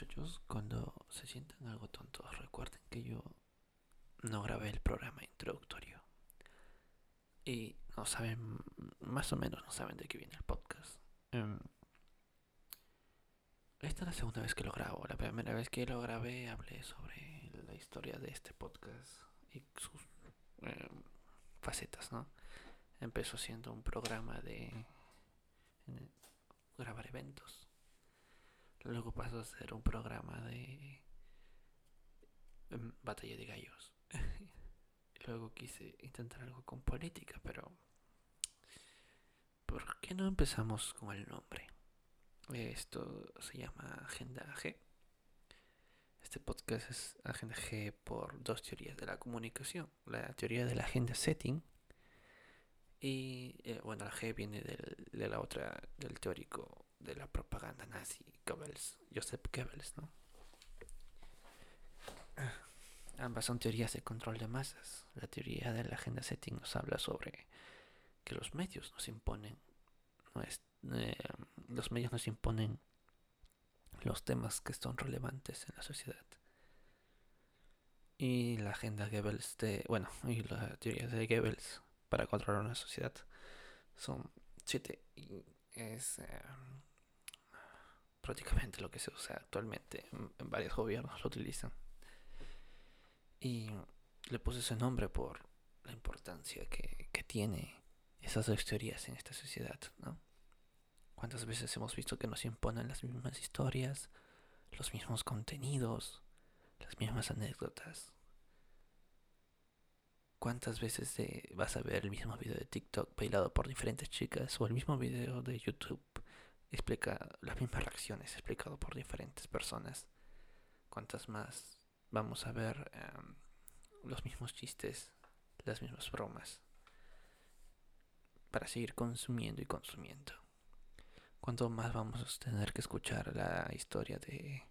muchachos, cuando se sientan algo tontos, recuerden que yo no grabé el programa introductorio. Y no saben, más o menos no saben de qué viene el podcast. Em, esta es la segunda vez que lo grabo. La primera vez que lo grabé hablé sobre la historia de este podcast y sus em, facetas, ¿no? Empezó siendo un programa de grabar eventos Luego pasó a ser un programa de em, batalla de gallos. Luego quise intentar algo con política, pero ¿por qué no empezamos con el nombre? Esto se llama Agenda G. Este podcast es Agenda G por dos teorías de la comunicación. La teoría de la agenda setting. Y eh, bueno, la G viene de la otra, del teórico de la propaganda nazi, Goebbels, Joseph Goebbels, ¿no? Ambas son teorías de control de masas. La teoría de la agenda setting nos habla sobre que los medios nos imponen, no es, eh, los medios nos imponen los temas que son relevantes en la sociedad. Y la agenda Goebbels de, bueno, y la teoría de Goebbels para controlar una sociedad son siete. Es eh, prácticamente lo que se usa actualmente. En varios gobiernos lo utilizan. Y le puse ese nombre por la importancia que, que tiene esas dos teorías en esta sociedad, ¿no? ¿Cuántas veces hemos visto que nos imponen las mismas historias, los mismos contenidos, las mismas anécdotas? ¿Cuántas veces vas a ver el mismo video de TikTok bailado por diferentes chicas o el mismo video de YouTube explica las mismas reacciones explicado por diferentes personas. Cuántas más vamos a ver em, los mismos chistes, las mismas bromas, para seguir consumiendo y consumiendo. Cuánto más vamos a tener que escuchar la historia de,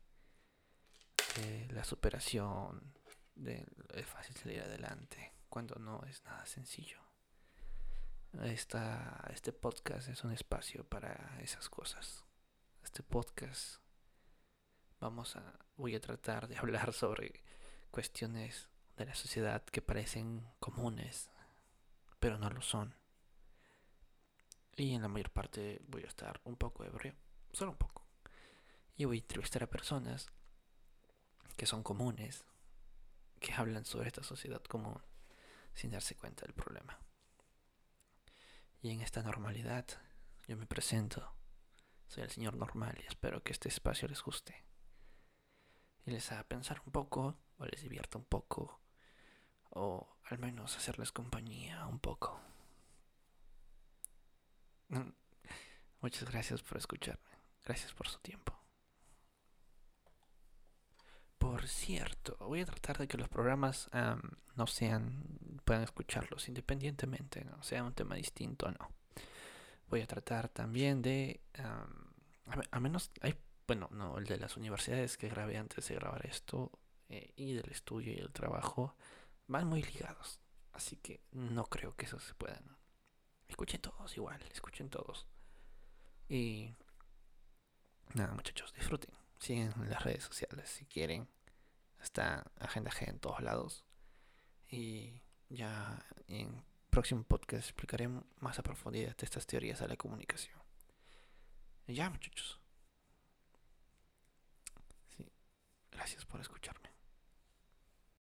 de la superación, de, de fácil salir adelante, cuando no es nada sencillo. Esta, este podcast es un espacio para esas cosas. Este podcast vamos a voy a tratar de hablar sobre cuestiones de la sociedad que parecen comunes, pero no lo son. Y en la mayor parte voy a estar un poco ebrio, solo un poco. Y voy a entrevistar a personas que son comunes, que hablan sobre esta sociedad común sin darse cuenta del problema. Y en esta normalidad yo me presento. Soy el señor normal y espero que este espacio les guste. Y les haga pensar un poco, o les divierta un poco, o al menos hacerles compañía un poco. Muchas gracias por escucharme. Gracias por su tiempo. Por cierto, voy a tratar de que los programas no sean, puedan escucharlos independientemente, no sea un tema distinto o no. Voy a tratar también de, a, menos, hay, bueno, no, el de las universidades que grabé antes de grabar esto eh, y del estudio y el trabajo van muy ligados, así que no creo que eso se pueda. Escuchen todos igual, escuchen todos. Y nada, muchachos, disfruten. Siguen en las redes sociales si quieren. Está Agenda G en todos lados. Y ya en próximo podcast explicaré más a profundidad estas teorías de la comunicación. Ya, muchachos. Sí. Gracias por escuchar.